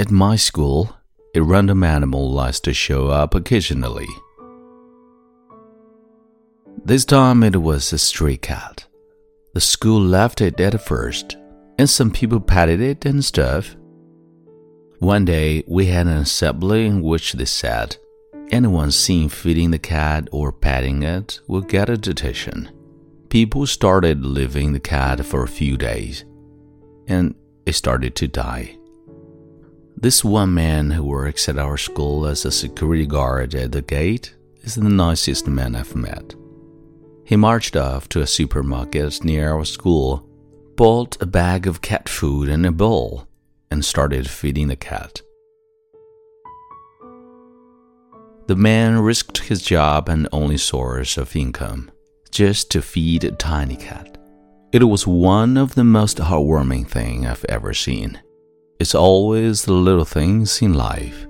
At my school, a random animal likes to show up occasionally. This time it was a stray cat. The school left it at first, and some people patted it and stuff. One day we had an assembly in which they said, anyone seen feeding the cat or patting it will get a detention. People started leaving the cat for a few days, and it started to die. This one man who works at our school as a security guard at the gate is the nicest man I've met. He marched off to a supermarket near our school, bought a bag of cat food and a bowl, and started feeding the cat. The man risked his job and only source of income just to feed a tiny cat. It was one of the most heartwarming things I've ever seen. It's always the little things in life